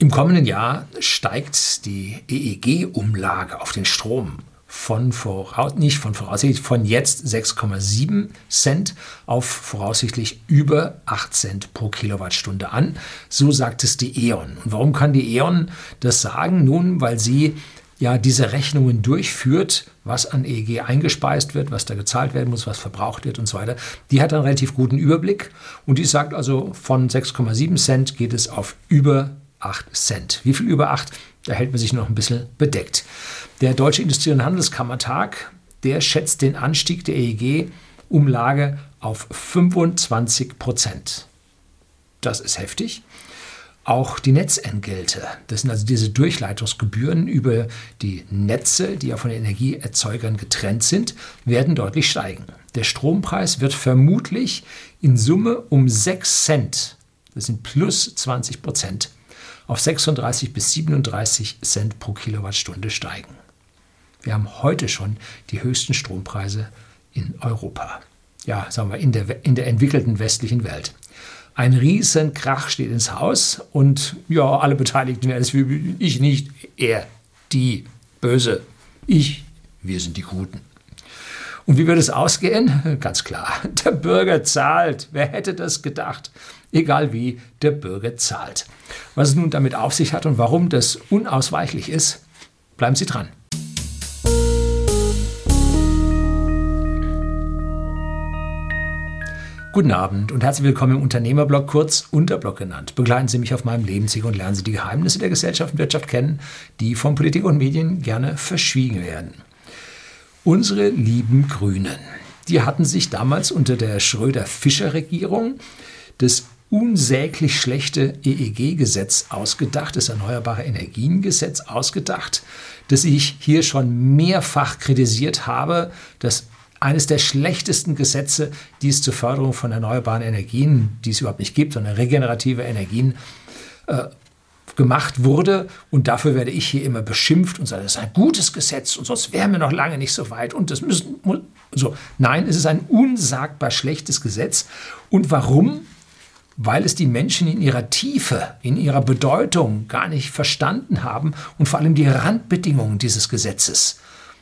Im kommenden Jahr steigt die EEG-Umlage auf den Strom von voraus, nicht von voraussichtlich, von jetzt 6,7 Cent auf voraussichtlich über 8 Cent pro Kilowattstunde an. So sagt es die E.ON. Und warum kann die E.ON das sagen? Nun, weil sie ja diese Rechnungen durchführt, was an EEG eingespeist wird, was da gezahlt werden muss, was verbraucht wird und so weiter. Die hat einen relativ guten Überblick und die sagt also, von 6,7 Cent geht es auf über 8 Cent. Wie viel über 8? Da hält man sich noch ein bisschen bedeckt. Der Deutsche Industrie- und Handelskammertag, der schätzt den Anstieg der EEG-Umlage auf 25 Prozent. Das ist heftig. Auch die Netzentgelte, das sind also diese Durchleitungsgebühren über die Netze, die ja von den Energieerzeugern getrennt sind, werden deutlich steigen. Der Strompreis wird vermutlich in Summe um 6 Cent, das sind plus 20 Prozent, auf 36 bis 37 Cent pro Kilowattstunde steigen. Wir haben heute schon die höchsten Strompreise in Europa. Ja, sagen wir, in der, in der entwickelten westlichen Welt. Ein Riesenkrach steht ins Haus und ja, alle Beteiligten werden es wie ich nicht, er, die, böse, ich, wir sind die Guten. Und wie wird es ausgehen? Ganz klar, der Bürger zahlt. Wer hätte das gedacht? Egal wie, der Bürger zahlt. Was es nun damit auf sich hat und warum das unausweichlich ist, bleiben Sie dran. Guten Abend und herzlich willkommen im Unternehmerblog, kurz Unterblog genannt. Begleiten Sie mich auf meinem Lebensweg und lernen Sie die Geheimnisse der Gesellschaft und Wirtschaft kennen, die von Politik und Medien gerne verschwiegen werden. Unsere lieben Grünen, die hatten sich damals unter der Schröder-Fischer-Regierung das unsäglich schlechte EEG-Gesetz ausgedacht, das Erneuerbare Energien-Gesetz ausgedacht, das ich hier schon mehrfach kritisiert habe, das eines der schlechtesten Gesetze, die es zur Förderung von erneuerbaren Energien, die es überhaupt nicht gibt, sondern regenerative Energien, äh, gemacht wurde. Und dafür werde ich hier immer beschimpft und sage, das ist ein gutes Gesetz und sonst wären wir noch lange nicht so weit. Und das müssen. So. Nein, es ist ein unsagbar schlechtes Gesetz. Und warum? Weil es die Menschen in ihrer Tiefe, in ihrer Bedeutung gar nicht verstanden haben und vor allem die Randbedingungen dieses Gesetzes.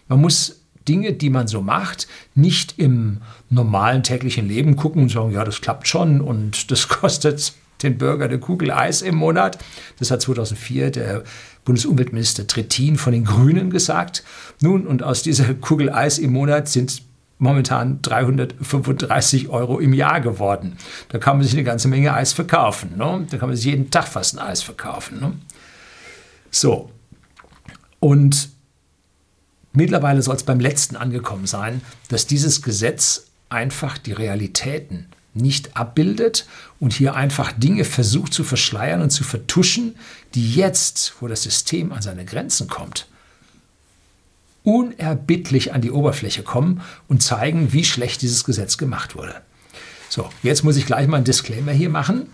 Man muss Dinge, die man so macht, nicht im normalen täglichen Leben gucken und sagen, ja, das klappt schon und das kostet den Bürger eine Kugel Eis im Monat. Das hat 2004 der Bundesumweltminister Trittin von den Grünen gesagt. Nun, und aus dieser Kugel Eis im Monat sind momentan 335 Euro im Jahr geworden. Da kann man sich eine ganze Menge Eis verkaufen. Ne? Da kann man sich jeden Tag fast ein Eis verkaufen. Ne? So. Und mittlerweile soll es beim letzten angekommen sein, dass dieses Gesetz einfach die Realitäten nicht abbildet und hier einfach Dinge versucht zu verschleiern und zu vertuschen, die jetzt, wo das System an seine Grenzen kommt, unerbittlich an die Oberfläche kommen und zeigen, wie schlecht dieses Gesetz gemacht wurde. So, jetzt muss ich gleich mal einen Disclaimer hier machen.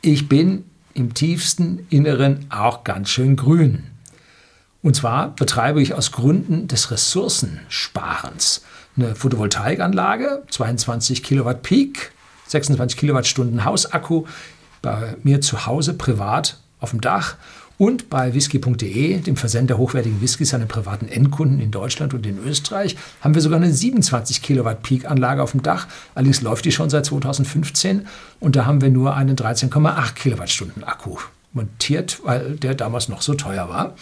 Ich bin im tiefsten Inneren auch ganz schön grün. Und zwar betreibe ich aus Gründen des Ressourcensparens eine Photovoltaikanlage, 22 Kilowatt Peak, 26 Kilowattstunden Hausakku bei mir zu Hause privat auf dem Dach und bei whisky.de, dem Versender hochwertigen Whiskys an den privaten Endkunden in Deutschland und in Österreich, haben wir sogar eine 27 Kilowatt Peak-Anlage auf dem Dach. Allerdings läuft die schon seit 2015 und da haben wir nur einen 13,8 Kilowattstunden Akku montiert, weil der damals noch so teuer war.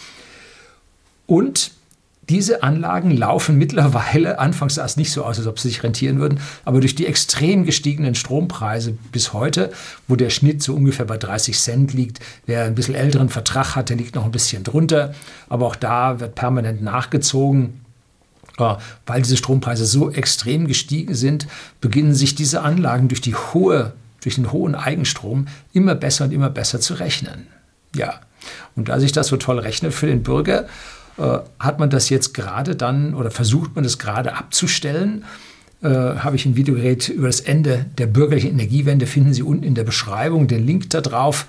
Und diese Anlagen laufen mittlerweile, anfangs sah es nicht so aus, als ob sie sich rentieren würden, aber durch die extrem gestiegenen Strompreise bis heute, wo der Schnitt so ungefähr bei 30 Cent liegt, wer ein bisschen älteren Vertrag hat, der liegt noch ein bisschen drunter, aber auch da wird permanent nachgezogen. Weil diese Strompreise so extrem gestiegen sind, beginnen sich diese Anlagen durch, die hohe, durch den hohen Eigenstrom immer besser und immer besser zu rechnen. Ja, und da sich das so toll rechnet für den Bürger, hat man das jetzt gerade dann oder versucht man das gerade abzustellen? Äh, habe ich ein Video gedreht über das Ende der bürgerlichen Energiewende. Finden Sie unten in der Beschreibung den Link da drauf,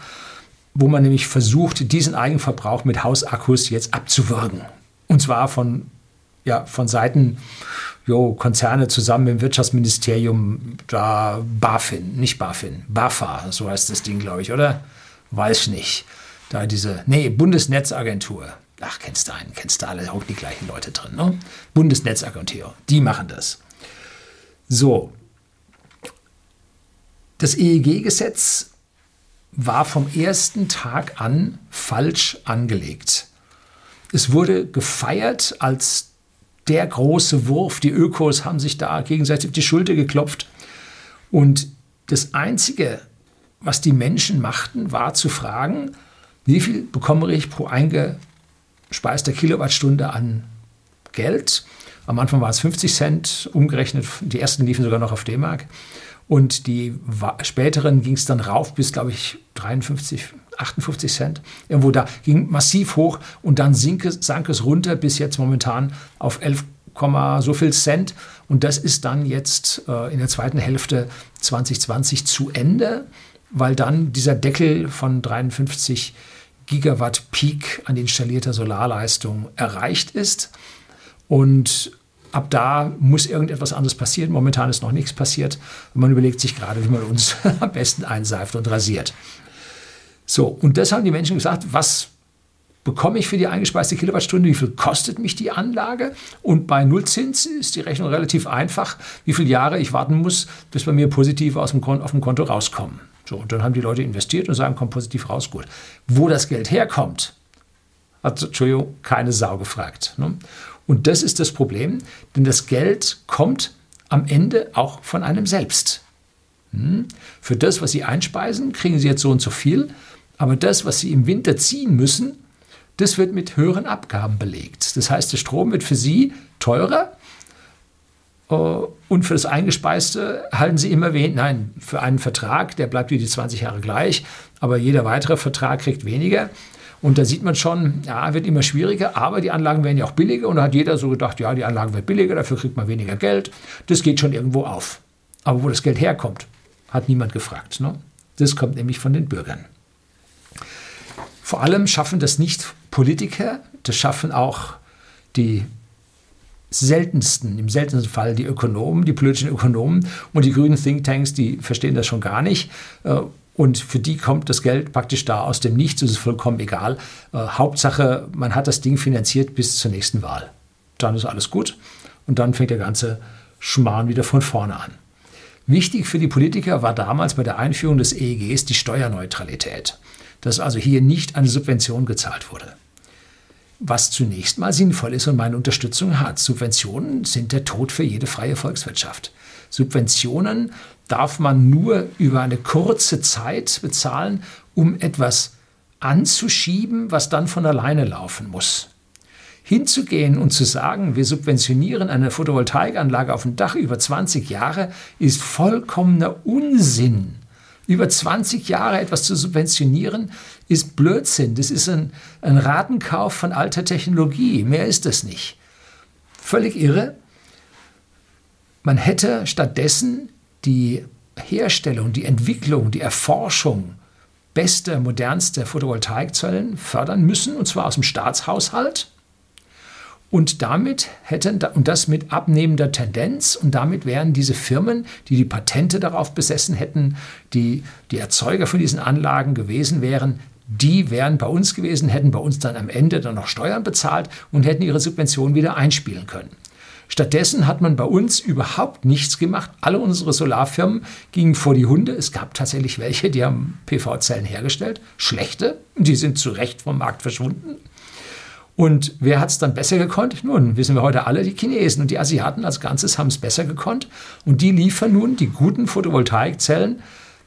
wo man nämlich versucht, diesen Eigenverbrauch mit Hausakkus jetzt abzuwürgen. Und zwar von, ja, von Seiten jo, Konzerne zusammen im Wirtschaftsministerium, da BaFin, nicht BaFin, BAFA, so heißt das Ding, glaube ich, oder? Weiß nicht. da diese, nee, Bundesnetzagentur. Ach, kennst du einen, kennst du alle, auch die gleichen Leute drin, ne? Bundesnetzagentur, die machen das. So. Das EEG-Gesetz war vom ersten Tag an falsch angelegt. Es wurde gefeiert als der große Wurf. Die Ökos haben sich da gegenseitig auf die Schulter geklopft. Und das Einzige, was die Menschen machten, war zu fragen, wie viel bekomme ich pro eingespeister Kilowattstunde an Geld? Am Anfang war es 50 Cent, umgerechnet, die ersten liefen sogar noch auf D-Mark. Und die späteren ging es dann rauf bis, glaube ich, 53, 58 Cent. Irgendwo da ging massiv hoch und dann sank es, sank es runter bis jetzt momentan auf 11, so viel Cent. Und das ist dann jetzt äh, in der zweiten Hälfte 2020 zu Ende, weil dann dieser Deckel von 53 Gigawatt Peak an installierter Solarleistung erreicht ist. Und ab da muss irgendetwas anderes passieren. Momentan ist noch nichts passiert. Man überlegt sich gerade, wie man uns am besten einseift und rasiert. So, und das haben die Menschen gesagt, was bekomme ich für die eingespeiste Kilowattstunde, wie viel kostet mich die Anlage und bei Nullzins ist die Rechnung relativ einfach, wie viele Jahre ich warten muss, bis bei mir positiv aus dem Konto, auf dem Konto rauskommen. So, und dann haben die Leute investiert und sagen, kommt positiv raus, gut. Wo das Geld herkommt, hat, Entschuldigung, keine Sau gefragt. Ne? Und das ist das Problem, denn das Geld kommt am Ende auch von einem selbst. Hm? Für das, was Sie einspeisen, kriegen Sie jetzt so und so viel, aber das, was Sie im Winter ziehen müssen, das wird mit höheren Abgaben belegt. Das heißt, der Strom wird für Sie teurer äh, und für das Eingespeiste halten Sie immer weniger. Nein, für einen Vertrag, der bleibt wie die 20 Jahre gleich, aber jeder weitere Vertrag kriegt weniger. Und da sieht man schon, ja, wird immer schwieriger, aber die Anlagen werden ja auch billiger. Und da hat jeder so gedacht, ja, die Anlagen werden billiger, dafür kriegt man weniger Geld. Das geht schon irgendwo auf. Aber wo das Geld herkommt, hat niemand gefragt. Ne? Das kommt nämlich von den Bürgern. Vor allem schaffen das nicht Politiker, das schaffen auch die seltensten, im seltensten Fall die Ökonomen, die politischen Ökonomen und die grünen Thinktanks, die verstehen das schon gar nicht. Äh, und für die kommt das Geld praktisch da aus dem Nichts, das ist vollkommen egal. Äh, Hauptsache, man hat das Ding finanziert bis zur nächsten Wahl. Dann ist alles gut und dann fängt der ganze Schmarrn wieder von vorne an. Wichtig für die Politiker war damals bei der Einführung des EEGs die Steuerneutralität, dass also hier nicht eine Subvention gezahlt wurde. Was zunächst mal sinnvoll ist und meine Unterstützung hat. Subventionen sind der Tod für jede freie Volkswirtschaft. Subventionen darf man nur über eine kurze Zeit bezahlen, um etwas anzuschieben, was dann von alleine laufen muss. Hinzugehen und zu sagen, wir subventionieren eine Photovoltaikanlage auf dem Dach über 20 Jahre, ist vollkommener Unsinn. Über 20 Jahre etwas zu subventionieren, ist Blödsinn. Das ist ein, ein Ratenkauf von alter Technologie. Mehr ist das nicht. Völlig irre. Man hätte stattdessen die Herstellung, die Entwicklung, die Erforschung bester, modernster Photovoltaikzellen fördern müssen, und zwar aus dem Staatshaushalt. Und damit hätten, und das mit abnehmender Tendenz, und damit wären diese Firmen, die die Patente darauf besessen hätten, die die Erzeuger von diesen Anlagen gewesen wären, die wären bei uns gewesen, hätten bei uns dann am Ende dann noch Steuern bezahlt und hätten ihre Subventionen wieder einspielen können. Stattdessen hat man bei uns überhaupt nichts gemacht. Alle unsere Solarfirmen gingen vor die Hunde. Es gab tatsächlich welche, die haben PV-Zellen hergestellt, schlechte, die sind zu Recht vom Markt verschwunden. Und wer hat es dann besser gekonnt? Nun, wissen wir heute alle, die Chinesen und die Asiaten als Ganzes haben es besser gekonnt. Und die liefern nun die guten Photovoltaikzellen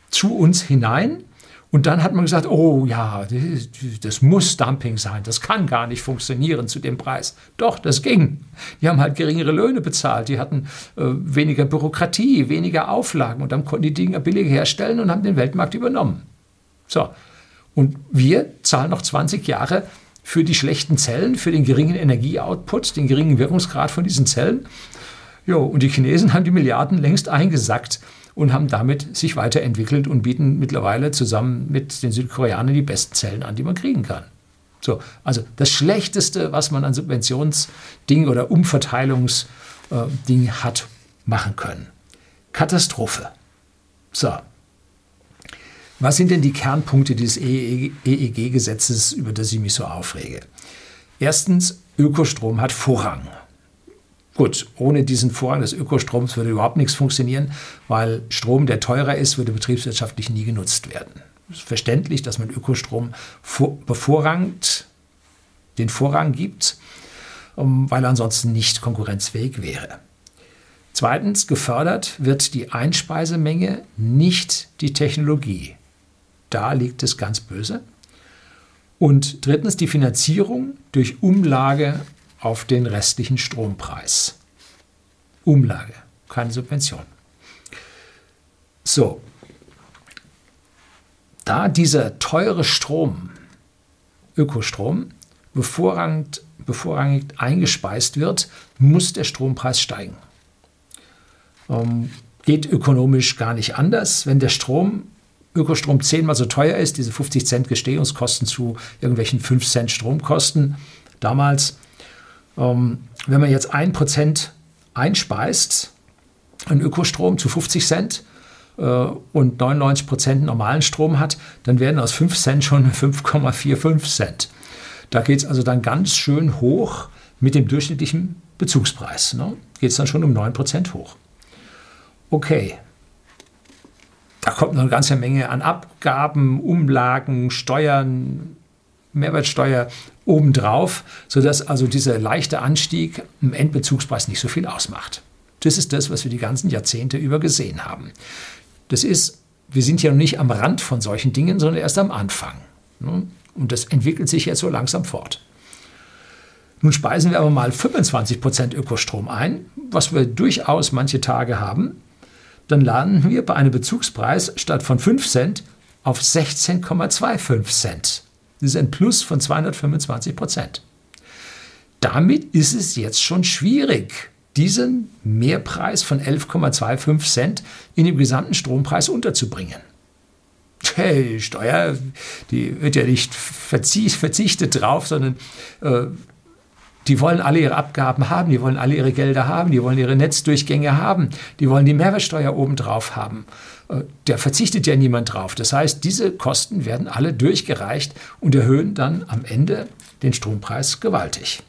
zu uns hinein und dann hat man gesagt, oh ja, das muss Dumping sein, das kann gar nicht funktionieren zu dem Preis. Doch, das ging. Die haben halt geringere Löhne bezahlt, die hatten äh, weniger Bürokratie, weniger Auflagen und dann konnten die Dinge billig herstellen und haben den Weltmarkt übernommen. So, und wir zahlen noch 20 Jahre für die schlechten Zellen, für den geringen Energieoutput, den geringen Wirkungsgrad von diesen Zellen. Jo, und die Chinesen haben die Milliarden längst eingesackt und haben damit sich weiterentwickelt und bieten mittlerweile zusammen mit den Südkoreanern die besten Zellen an, die man kriegen kann. So, also das Schlechteste, was man an Subventionsding oder Umverteilungsding äh, hat machen können. Katastrophe. So. Was sind denn die Kernpunkte dieses EEG-Gesetzes, über das ich mich so aufrege? Erstens, Ökostrom hat Vorrang. Gut, ohne diesen Vorrang des Ökostroms würde überhaupt nichts funktionieren, weil Strom, der teurer ist, würde betriebswirtschaftlich nie genutzt werden. Es ist verständlich, dass man Ökostrom bevorrangt, den Vorrang gibt, weil er ansonsten nicht konkurrenzfähig wäre. Zweitens, gefördert wird die Einspeisemenge, nicht die Technologie. Da liegt es ganz böse. Und drittens die Finanzierung durch Umlage auf den restlichen Strompreis. Umlage, keine Subvention. So, da dieser teure Strom, Ökostrom, bevorrangig, bevorrangig eingespeist wird, muss der Strompreis steigen. Ähm, geht ökonomisch gar nicht anders. Wenn der Strom Ökostrom zehnmal so teuer ist, diese 50 Cent Gestehungskosten zu irgendwelchen 5 Cent Stromkosten damals. Ähm, wenn man jetzt 1% einspeist an Ökostrom zu 50 Cent äh, und 99% normalen Strom hat, dann werden aus 5 Cent schon 5,45 Cent. Da geht es also dann ganz schön hoch mit dem durchschnittlichen Bezugspreis. Ne? Geht es dann schon um 9% hoch. Okay, da kommt noch eine ganze Menge an Abgaben, Umlagen, Steuern, Mehrwertsteuer obendrauf, sodass also dieser leichte Anstieg im Endbezugspreis nicht so viel ausmacht. Das ist das, was wir die ganzen Jahrzehnte über gesehen haben. Das ist, wir sind ja noch nicht am Rand von solchen Dingen, sondern erst am Anfang. Ne? Und das entwickelt sich jetzt so langsam fort. Nun speisen wir aber mal 25% Ökostrom ein, was wir durchaus manche Tage haben dann landen wir bei einem Bezugspreis statt von 5 Cent auf 16,25 Cent. Das ist ein Plus von 225 Prozent. Damit ist es jetzt schon schwierig, diesen Mehrpreis von 11,25 Cent in dem gesamten Strompreis unterzubringen. Hey, Steuer, die wird ja nicht verzichtet drauf, sondern äh, die wollen alle ihre Abgaben haben, die wollen alle ihre Gelder haben, die wollen ihre Netzdurchgänge haben, die wollen die Mehrwertsteuer obendrauf haben. Äh, da verzichtet ja niemand drauf. Das heißt, diese Kosten werden alle durchgereicht und erhöhen dann am Ende den Strompreis gewaltig.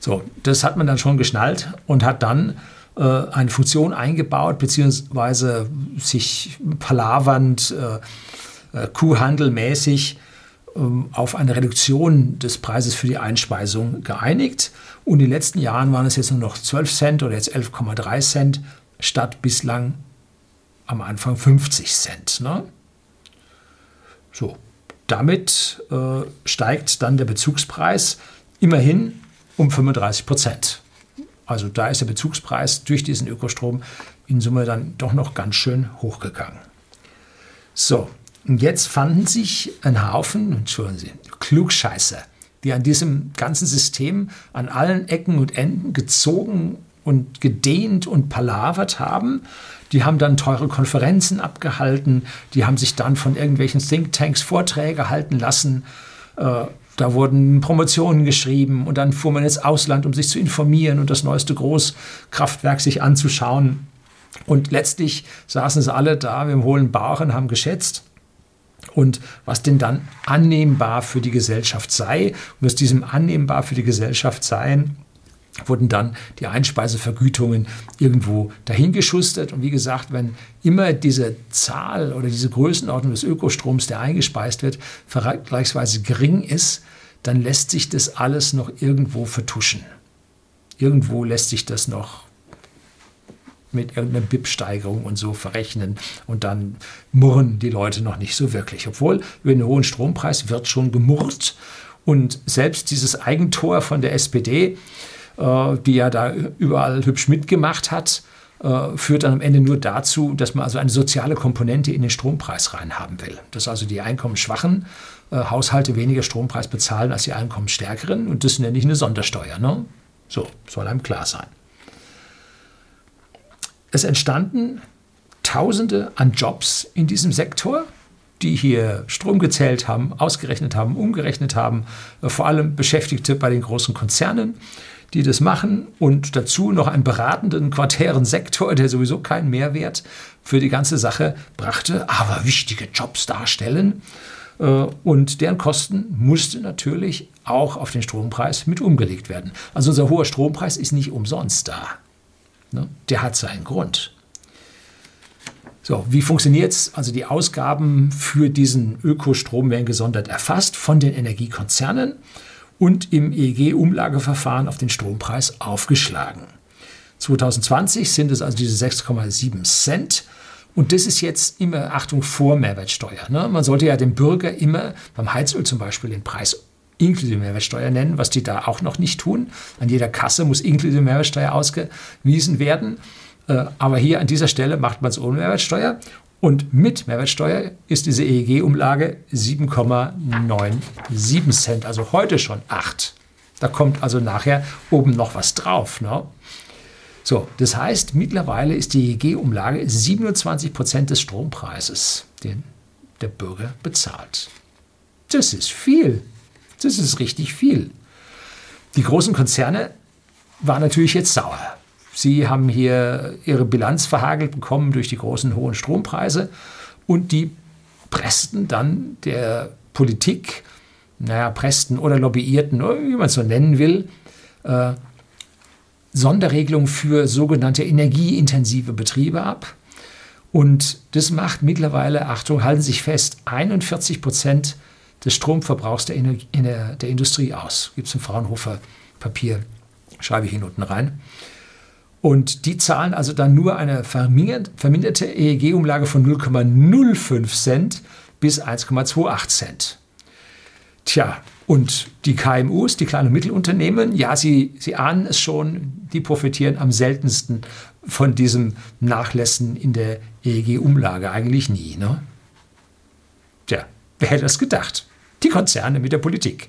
So, das hat man dann schon geschnallt und hat dann äh, eine Funktion eingebaut, beziehungsweise sich palavernd, äh, äh, kuhhandelmäßig ähm, auf eine Reduktion des Preises für die Einspeisung geeinigt. Und in den letzten Jahren waren es jetzt nur noch 12 Cent oder jetzt 11,3 Cent statt bislang am Anfang 50 Cent. Ne? So, damit äh, steigt dann der Bezugspreis immerhin um 35 Prozent. Also da ist der Bezugspreis durch diesen Ökostrom in Summe dann doch noch ganz schön hochgegangen. So, und jetzt fanden sich ein Haufen, entschuldigen Sie, Klugscheißer, die an diesem ganzen System an allen Ecken und Enden gezogen und gedehnt und palavert haben. Die haben dann teure Konferenzen abgehalten, die haben sich dann von irgendwelchen Thinktanks Vorträge halten lassen. Äh, da wurden Promotionen geschrieben und dann fuhr man ins Ausland, um sich zu informieren und das neueste Großkraftwerk sich anzuschauen. Und letztlich saßen sie alle da dem hohlen Bauch und haben geschätzt und was denn dann annehmbar für die Gesellschaft sei. Und aus diesem annehmbar für die Gesellschaft sein wurden dann die Einspeisevergütungen irgendwo dahingeschustert. Und wie gesagt, wenn immer diese Zahl oder diese Größenordnung des Ökostroms, der eingespeist wird, vergleichsweise gering ist, dann lässt sich das alles noch irgendwo vertuschen. Irgendwo lässt sich das noch mit irgendeiner BIP-Steigerung und so verrechnen. Und dann murren die Leute noch nicht so wirklich. Obwohl über den hohen Strompreis wird schon gemurrt. Und selbst dieses Eigentor von der SPD, äh, die ja da überall hübsch mitgemacht hat, äh, führt dann am Ende nur dazu, dass man also eine soziale Komponente in den Strompreis reinhaben will. Dass also die einkommensschwachen äh, Haushalte weniger Strompreis bezahlen als die einkommensstärkeren. Und das nenne ich eine Sondersteuer. Ne? So, soll einem klar sein. Es entstanden Tausende an Jobs in diesem Sektor, die hier Strom gezählt haben, ausgerechnet haben, umgerechnet haben, äh, vor allem Beschäftigte bei den großen Konzernen, die das machen und dazu noch einen beratenden quartären Sektor, der sowieso keinen Mehrwert für die ganze Sache brachte, aber wichtige Jobs darstellen. Äh, und deren Kosten musste natürlich auch auf den Strompreis mit umgelegt werden. Also unser hoher Strompreis ist nicht umsonst da. Ne? Der hat seinen Grund. So, wie funktioniert es? Also die Ausgaben für diesen Ökostrom werden gesondert erfasst von den Energiekonzernen und im EEG-Umlageverfahren auf den Strompreis aufgeschlagen. 2020 sind es also diese 6,7 Cent. Und das ist jetzt immer, Achtung, vor Mehrwertsteuer. Ne? Man sollte ja dem Bürger immer beim Heizöl zum Beispiel den Preis inklusive Mehrwertsteuer nennen, was die da auch noch nicht tun. An jeder Kasse muss inklusive Mehrwertsteuer ausgewiesen werden. Äh, aber hier an dieser Stelle macht man es ohne Mehrwertsteuer. Und mit Mehrwertsteuer ist diese EEG-Umlage 7,97 Cent, also heute schon 8. Da kommt also nachher oben noch was drauf. Ne? So, das heißt, mittlerweile ist die EEG-Umlage 27 Prozent des Strompreises, den der Bürger bezahlt. Das ist viel. Das ist richtig viel. Die großen Konzerne waren natürlich jetzt sauer. Sie haben hier ihre Bilanz verhagelt bekommen durch die großen hohen Strompreise und die pressten dann der Politik, naja, pressten oder lobbyierten, wie man es so nennen will, äh, Sonderregelungen für sogenannte energieintensive Betriebe ab. Und das macht mittlerweile, Achtung, halten Sie sich fest, 41 Prozent des Stromverbrauchs der, Energie, der, der Industrie aus. Gibt es im Fraunhofer Papier, schreibe ich hier unten rein. Und die zahlen also dann nur eine verminderte EEG-Umlage von 0,05 Cent bis 1,28 Cent. Tja, und die KMUs, die kleinen und Mittelunternehmen, ja, sie, sie ahnen es schon, die profitieren am seltensten von diesem Nachlässen in der EEG-Umlage. Eigentlich nie. Ne? Tja, wer hätte das gedacht? Die Konzerne mit der Politik.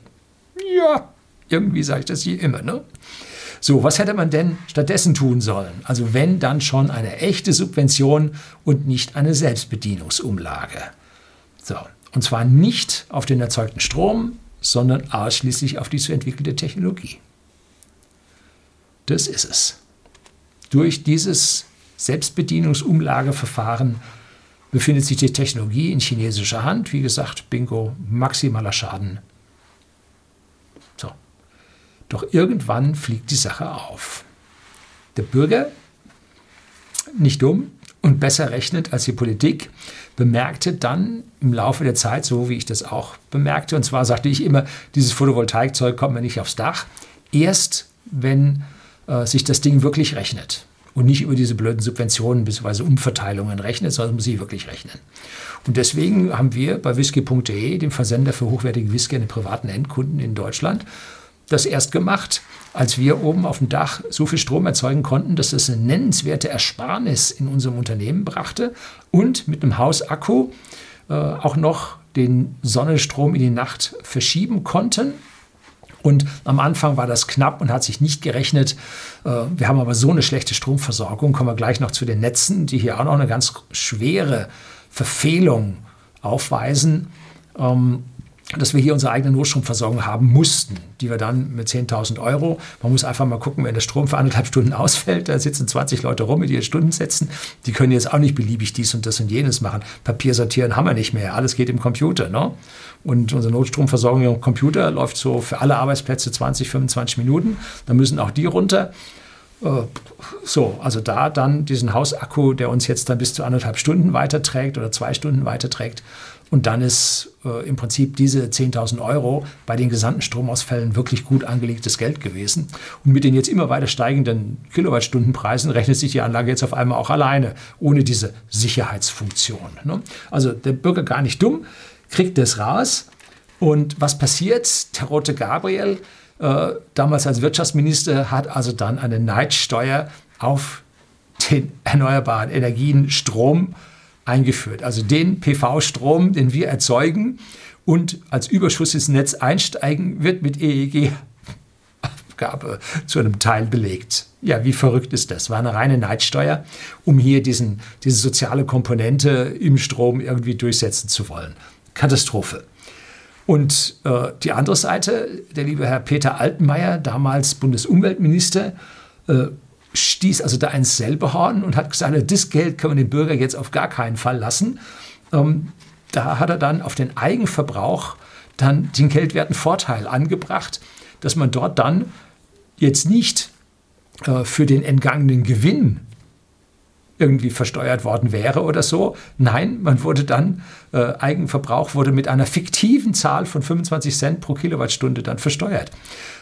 Ja, irgendwie sage ich das hier immer. Ne? So, was hätte man denn stattdessen tun sollen? Also wenn dann schon eine echte Subvention und nicht eine Selbstbedienungsumlage. So, und zwar nicht auf den erzeugten Strom, sondern ausschließlich auf die zu entwickelte Technologie. Das ist es. Durch dieses Selbstbedienungsumlageverfahren befindet sich die Technologie in chinesischer Hand. Wie gesagt, bingo, maximaler Schaden doch irgendwann fliegt die Sache auf. Der Bürger, nicht dumm und besser rechnend als die Politik, bemerkte dann im Laufe der Zeit, so wie ich das auch bemerkte, und zwar sagte ich immer, dieses Photovoltaikzeug kommt mir nicht aufs Dach, erst wenn äh, sich das Ding wirklich rechnet und nicht über diese blöden Subventionen bzw. Umverteilungen rechnet, sondern muss sich wirklich rechnen. Und deswegen haben wir bei whisky.de, dem Versender für hochwertige Whisky an den privaten Endkunden in Deutschland, das erst gemacht, als wir oben auf dem Dach so viel Strom erzeugen konnten, dass es eine nennenswerte Ersparnis in unserem Unternehmen brachte und mit einem Hausakku äh, auch noch den Sonnenstrom in die Nacht verschieben konnten. Und am Anfang war das knapp und hat sich nicht gerechnet. Äh, wir haben aber so eine schlechte Stromversorgung, kommen wir gleich noch zu den Netzen, die hier auch noch eine ganz schwere Verfehlung aufweisen. Ähm, dass wir hier unsere eigene Notstromversorgung haben mussten, die wir dann mit 10.000 Euro, man muss einfach mal gucken, wenn der Strom für anderthalb Stunden ausfällt, da sitzen 20 Leute rum mit ihren Stundensätzen, die können jetzt auch nicht beliebig dies und das und jenes machen. Papier sortieren haben wir nicht mehr, alles geht im Computer. Ne? Und unsere Notstromversorgung im Computer läuft so für alle Arbeitsplätze 20, 25 Minuten, da müssen auch die runter. Äh, so, also da dann diesen Hausakku, der uns jetzt dann bis zu anderthalb Stunden weiterträgt oder zwei Stunden weiterträgt, und dann ist äh, im Prinzip diese 10.000 Euro bei den gesamten Stromausfällen wirklich gut angelegtes Geld gewesen. Und mit den jetzt immer weiter steigenden Kilowattstundenpreisen rechnet sich die Anlage jetzt auf einmal auch alleine, ohne diese Sicherheitsfunktion. Ne? Also der Bürger gar nicht dumm, kriegt das raus. Und was passiert? Terote Gabriel, äh, damals als Wirtschaftsminister, hat also dann eine Neidsteuer auf den erneuerbaren Energien, Strom, eingeführt. Also den PV-Strom, den wir erzeugen und als Überschuss ins Netz einsteigen, wird mit EEG Abgabe zu einem Teil belegt. Ja, wie verrückt ist das? War eine reine Neidsteuer, um hier diesen, diese soziale Komponente im Strom irgendwie durchsetzen zu wollen. Katastrophe. Und äh, die andere Seite, der liebe Herr Peter Altmaier, damals Bundesumweltminister, äh, stieß also da ins selbe Horn und hat gesagt, das Geld können wir den Bürger jetzt auf gar keinen Fall lassen. Ähm, da hat er dann auf den Eigenverbrauch dann den geldwerten Vorteil angebracht, dass man dort dann jetzt nicht äh, für den entgangenen Gewinn irgendwie versteuert worden wäre oder so. Nein, man wurde dann, äh, Eigenverbrauch wurde mit einer fiktiven Zahl von 25 Cent pro Kilowattstunde dann versteuert.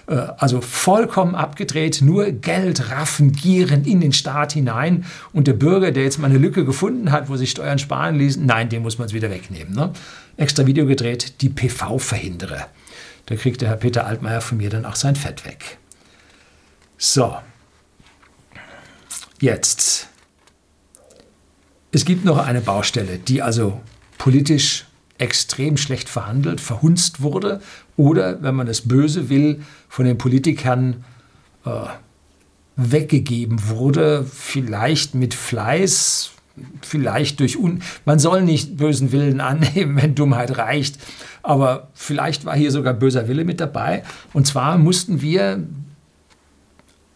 Äh, also vollkommen abgedreht, nur Geld raffen, gieren in den Staat hinein. Und der Bürger, der jetzt mal eine Lücke gefunden hat, wo sich Steuern sparen ließen, nein, den muss man es wieder wegnehmen. Ne? Extra Video gedreht, die PV-Verhinderer. Da kriegt der Herr Peter Altmaier von mir dann auch sein Fett weg. So. Jetzt es gibt noch eine Baustelle, die also politisch extrem schlecht verhandelt, verhunzt wurde oder, wenn man es böse will, von den Politikern äh, weggegeben wurde, vielleicht mit Fleiß, vielleicht durch Un man soll nicht bösen Willen annehmen, wenn Dummheit reicht, aber vielleicht war hier sogar böser Wille mit dabei. Und zwar mussten wir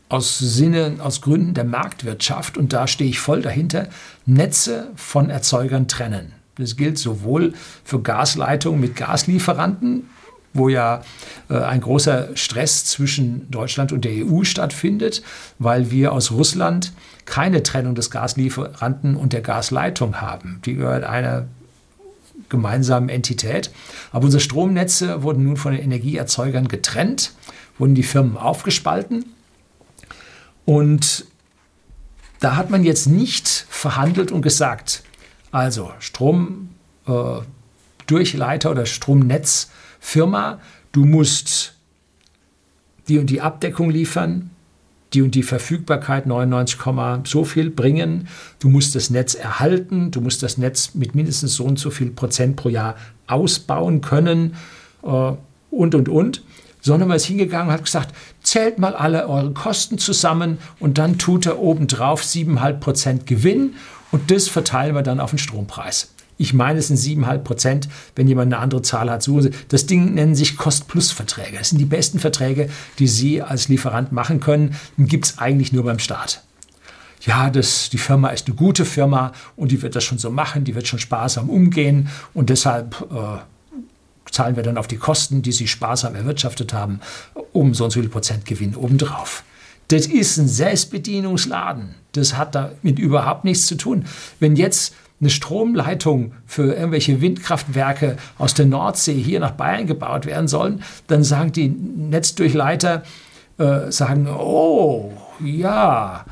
aus Sinne, aus Gründen der Marktwirtschaft, und da stehe ich voll dahinter, Netze von Erzeugern trennen. Das gilt sowohl für Gasleitungen mit Gaslieferanten, wo ja äh, ein großer Stress zwischen Deutschland und der EU stattfindet, weil wir aus Russland keine Trennung des Gaslieferanten und der Gasleitung haben. Die gehört einer gemeinsamen Entität. Aber unsere Stromnetze wurden nun von den Energieerzeugern getrennt, wurden die Firmen aufgespalten und da hat man jetzt nicht verhandelt und gesagt, also Stromdurchleiter äh, oder Stromnetzfirma, du musst die und die Abdeckung liefern, die und die Verfügbarkeit 99, so viel bringen. Du musst das Netz erhalten, du musst das Netz mit mindestens so und so viel Prozent pro Jahr ausbauen können äh, und und und sondern man ist hingegangen und hat gesagt, zählt mal alle eure Kosten zusammen und dann tut er obendrauf 7,5 Prozent Gewinn und das verteilen wir dann auf den Strompreis. Ich meine, es sind 7,5 Prozent. Wenn jemand eine andere Zahl hat. Das Ding nennen sich Kost-Plus-Verträge. Das sind die besten Verträge, die Sie als Lieferant machen können. Gibt es eigentlich nur beim Staat. Ja, das, die Firma ist eine gute Firma und die wird das schon so machen, die wird schon sparsam umgehen und deshalb äh, zahlen wir dann auf die Kosten, die sie sparsam erwirtschaftet haben, um so und so viel Prozent Gewinn obendrauf. Das ist ein Selbstbedienungsladen. Das hat damit überhaupt nichts zu tun. Wenn jetzt eine Stromleitung für irgendwelche Windkraftwerke aus der Nordsee hier nach Bayern gebaut werden sollen, dann sagen die Netzdurchleiter, äh, sagen, oh, ja,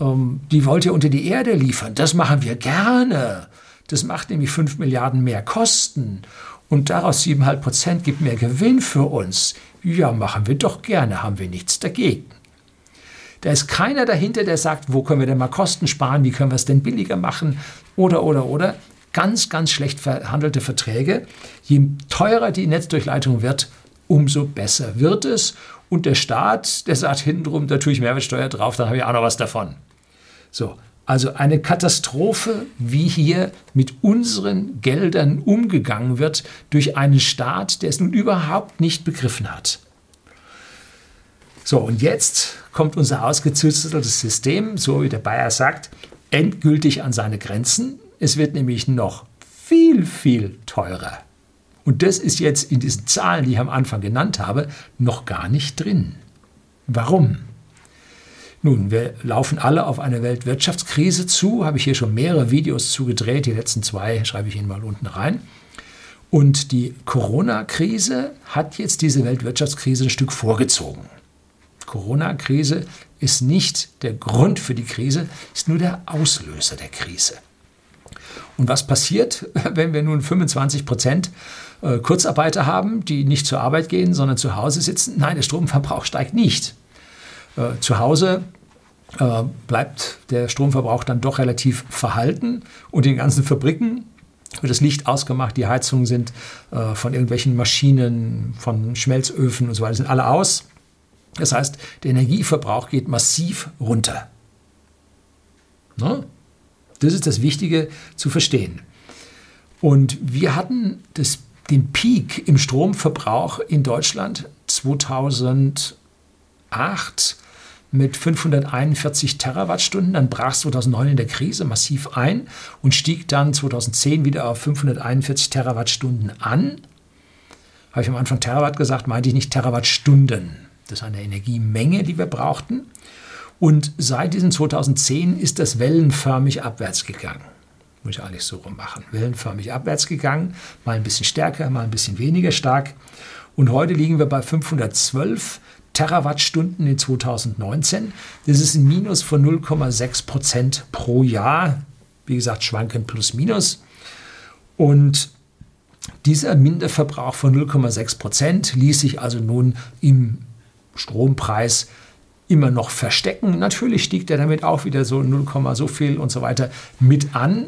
ähm, die wollt ihr unter die Erde liefern. Das machen wir gerne. Das macht nämlich 5 Milliarden mehr Kosten und daraus 7,5 Prozent gibt mehr Gewinn für uns. Ja, machen wir doch gerne, haben wir nichts dagegen. Da ist keiner dahinter, der sagt, wo können wir denn mal Kosten sparen, wie können wir es denn billiger machen oder, oder, oder. Ganz, ganz schlecht verhandelte Verträge. Je teurer die Netzdurchleitung wird, umso besser wird es. Und der Staat, der sagt hintenrum, da tue ich Mehrwertsteuer drauf, dann habe ich auch noch was davon. So, also eine Katastrophe, wie hier mit unseren Geldern umgegangen wird durch einen Staat, der es nun überhaupt nicht begriffen hat. So, und jetzt kommt unser ausgezüsteltes System, so wie der Bayer sagt, endgültig an seine Grenzen. Es wird nämlich noch viel, viel teurer. Und das ist jetzt in diesen Zahlen, die ich am Anfang genannt habe, noch gar nicht drin. Warum? Nun, wir laufen alle auf eine Weltwirtschaftskrise zu, habe ich hier schon mehrere Videos zugedreht, die letzten zwei schreibe ich Ihnen mal unten rein. Und die Corona-Krise hat jetzt diese Weltwirtschaftskrise ein Stück vorgezogen. Corona-Krise ist nicht der Grund für die Krise, ist nur der Auslöser der Krise. Und was passiert, wenn wir nun 25 Prozent äh, Kurzarbeiter haben, die nicht zur Arbeit gehen, sondern zu Hause sitzen? Nein, der Stromverbrauch steigt nicht. Äh, zu Hause äh, bleibt der Stromverbrauch dann doch relativ verhalten und in den ganzen Fabriken wird das Licht ausgemacht, die Heizungen sind äh, von irgendwelchen Maschinen, von Schmelzöfen und so weiter, sind alle aus. Das heißt, der Energieverbrauch geht massiv runter. Ne? Das ist das Wichtige zu verstehen. Und wir hatten das den Peak im Stromverbrauch in Deutschland 2008 mit 541 Terawattstunden. Dann brach es 2009 in der Krise massiv ein und stieg dann 2010 wieder auf 541 Terawattstunden an. Habe ich am Anfang Terawatt gesagt, meinte ich nicht Terawattstunden. Das ist eine Energiemenge, die wir brauchten. Und seit diesem 2010 ist das wellenförmig abwärts gegangen. Muss ich eigentlich so rum machen. Wellenförmig abwärts gegangen, mal ein bisschen stärker, mal ein bisschen weniger stark. Und heute liegen wir bei 512 Terawattstunden in 2019. Das ist ein Minus von 0,6 Prozent pro Jahr. Wie gesagt, schwanken plus minus. Und dieser Minderverbrauch von 0,6 Prozent ließ sich also nun im Strompreis immer noch verstecken. Natürlich stieg der damit auch wieder so 0, so viel und so weiter mit an.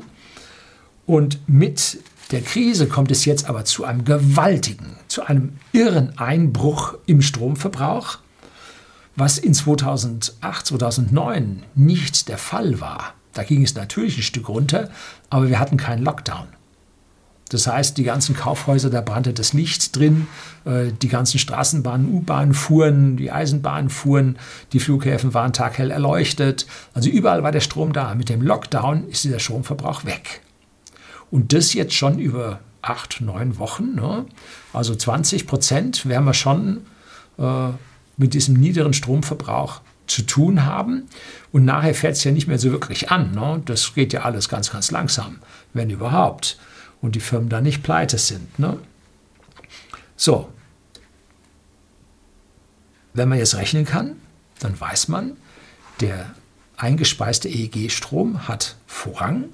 Und mit der Krise kommt es jetzt aber zu einem gewaltigen, zu einem irren Einbruch im Stromverbrauch, was in 2008, 2009 nicht der Fall war. Da ging es natürlich ein Stück runter, aber wir hatten keinen Lockdown. Das heißt, die ganzen Kaufhäuser, da brannte das Licht drin, äh, die ganzen Straßenbahnen, U-Bahnen fuhren, die Eisenbahnen fuhren, die Flughäfen waren taghell erleuchtet. Also überall war der Strom da. Mit dem Lockdown ist dieser Stromverbrauch weg. Und das jetzt schon über acht, neun Wochen. Ne? Also 20 Prozent werden wir schon äh, mit diesem niederen Stromverbrauch zu tun haben. Und nachher fährt es ja nicht mehr so wirklich an. Ne? Das geht ja alles ganz, ganz langsam, wenn überhaupt und die Firmen da nicht pleite sind. Ne? So, wenn man jetzt rechnen kann, dann weiß man, der eingespeiste EEG-Strom hat Vorrang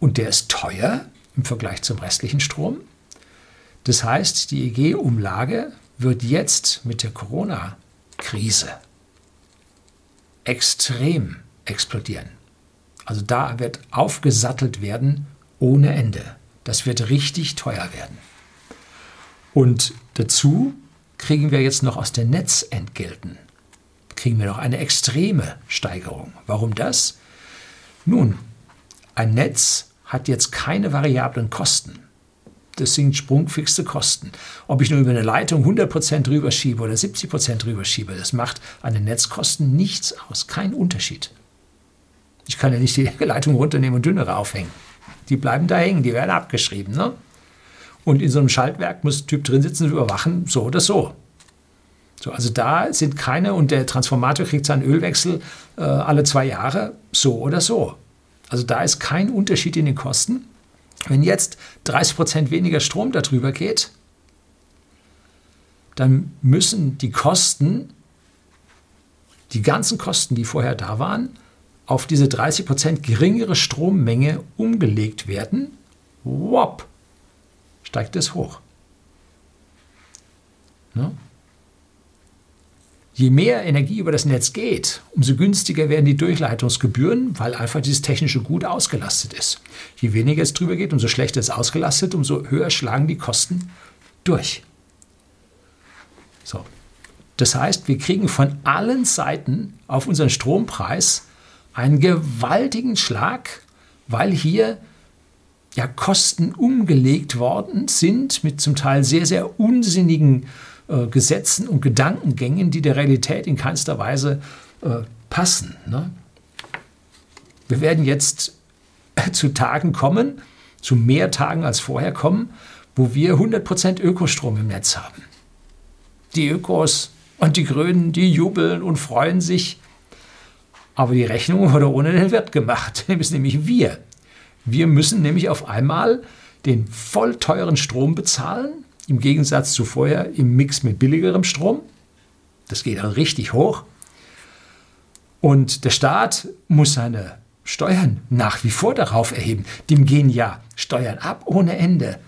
und der ist teuer im Vergleich zum restlichen Strom. Das heißt, die EEG-Umlage wird jetzt mit der Corona-Krise extrem explodieren. Also da wird aufgesattelt werden ohne Ende. Das wird richtig teuer werden. Und dazu kriegen wir jetzt noch aus den Netzentgelten, kriegen wir noch eine extreme Steigerung. Warum das? Nun, ein Netz hat jetzt keine variablen Kosten. Das sind sprungfixe Kosten. Ob ich nur über eine Leitung 100% rüberschiebe oder 70% rüberschiebe, das macht an den Netzkosten nichts aus, kein Unterschied. Ich kann ja nicht die Leitung runternehmen und dünnere aufhängen. Die bleiben da hängen, die werden abgeschrieben. Ne? Und in so einem Schaltwerk muss ein Typ drin sitzen und überwachen, so oder so. So, also da sind keine, und der Transformator kriegt seinen Ölwechsel äh, alle zwei Jahre, so oder so. Also da ist kein Unterschied in den Kosten. Wenn jetzt 30 Prozent weniger Strom darüber geht, dann müssen die Kosten, die ganzen Kosten, die vorher da waren, auf diese 30% geringere Strommenge umgelegt werden, wop, steigt es hoch. Ne? Je mehr Energie über das Netz geht, umso günstiger werden die Durchleitungsgebühren, weil einfach dieses technische Gut ausgelastet ist. Je weniger es drüber geht, umso schlechter es ausgelastet, umso höher schlagen die Kosten durch. So. Das heißt, wir kriegen von allen Seiten auf unseren Strompreis einen gewaltigen Schlag, weil hier ja Kosten umgelegt worden sind mit zum Teil sehr, sehr unsinnigen äh, Gesetzen und Gedankengängen, die der Realität in keinster Weise äh, passen. Ne? Wir werden jetzt zu Tagen kommen, zu mehr Tagen als vorher kommen, wo wir 100% Ökostrom im Netz haben. Die Ökos und die Grünen, die jubeln und freuen sich, aber die Rechnung wurde ohne den Wirt gemacht. Nämlich wir. Wir müssen nämlich auf einmal den voll teuren Strom bezahlen, im Gegensatz zu vorher im Mix mit billigerem Strom. Das geht dann richtig hoch. Und der Staat muss seine Steuern nach wie vor darauf erheben. Dem gehen ja Steuern ab ohne Ende.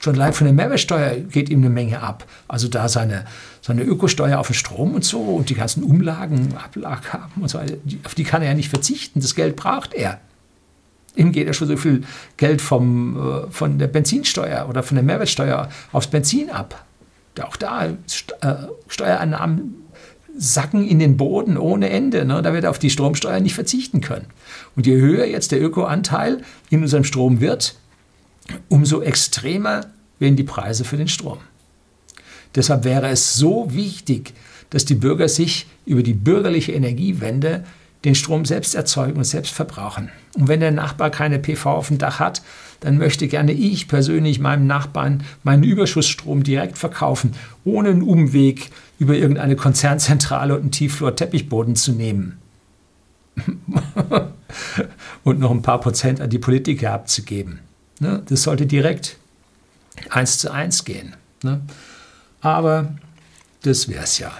Schon allein von der Mehrwertsteuer geht ihm eine Menge ab. Also da seine, seine Ökosteuer auf den Strom und so und die ganzen Umlagen, Ablagen und so weiter, auf die kann er ja nicht verzichten. Das Geld braucht er. Ihm geht ja schon so viel Geld vom, äh, von der Benzinsteuer oder von der Mehrwertsteuer aufs Benzin ab. Auch da äh, Steuereinnahmen sacken in den Boden ohne Ende. Ne? Da wird er auf die Stromsteuer nicht verzichten können. Und je höher jetzt der Ökoanteil in unserem Strom wird, umso extremer werden die Preise für den Strom. Deshalb wäre es so wichtig, dass die Bürger sich über die bürgerliche Energiewende den Strom selbst erzeugen und selbst verbrauchen. Und wenn der Nachbar keine PV auf dem Dach hat, dann möchte gerne ich persönlich meinem Nachbarn meinen Überschussstrom direkt verkaufen, ohne einen Umweg über irgendeine Konzernzentrale und einen Tiefflor-Teppichboden zu nehmen. und noch ein paar Prozent an die Politiker abzugeben. Ne? Das sollte direkt eins zu eins gehen. Ne? Aber das wäre es ja.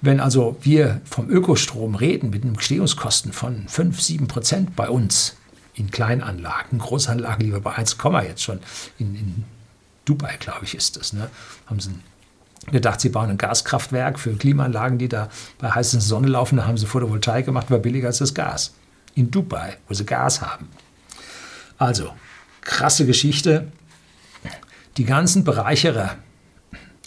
Wenn also wir vom Ökostrom reden mit einem Stehungskosten von 5, 7 Prozent bei uns in Kleinanlagen, Großanlagen lieber bei 1, jetzt schon, in, in Dubai, glaube ich, ist das, ne? haben sie gedacht, sie bauen ein Gaskraftwerk für Klimaanlagen, die da bei heißer Sonne laufen. Da haben sie Photovoltaik gemacht, war billiger als das Gas. In Dubai, wo sie Gas haben. Also, krasse Geschichte. Die ganzen Bereicherer,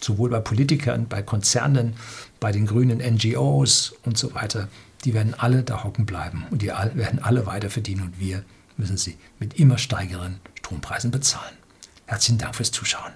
sowohl bei Politikern, bei Konzernen, bei den grünen NGOs und so weiter, die werden alle da hocken bleiben und die werden alle weiter verdienen und wir müssen sie mit immer steigeren Strompreisen bezahlen. Herzlichen Dank fürs Zuschauen.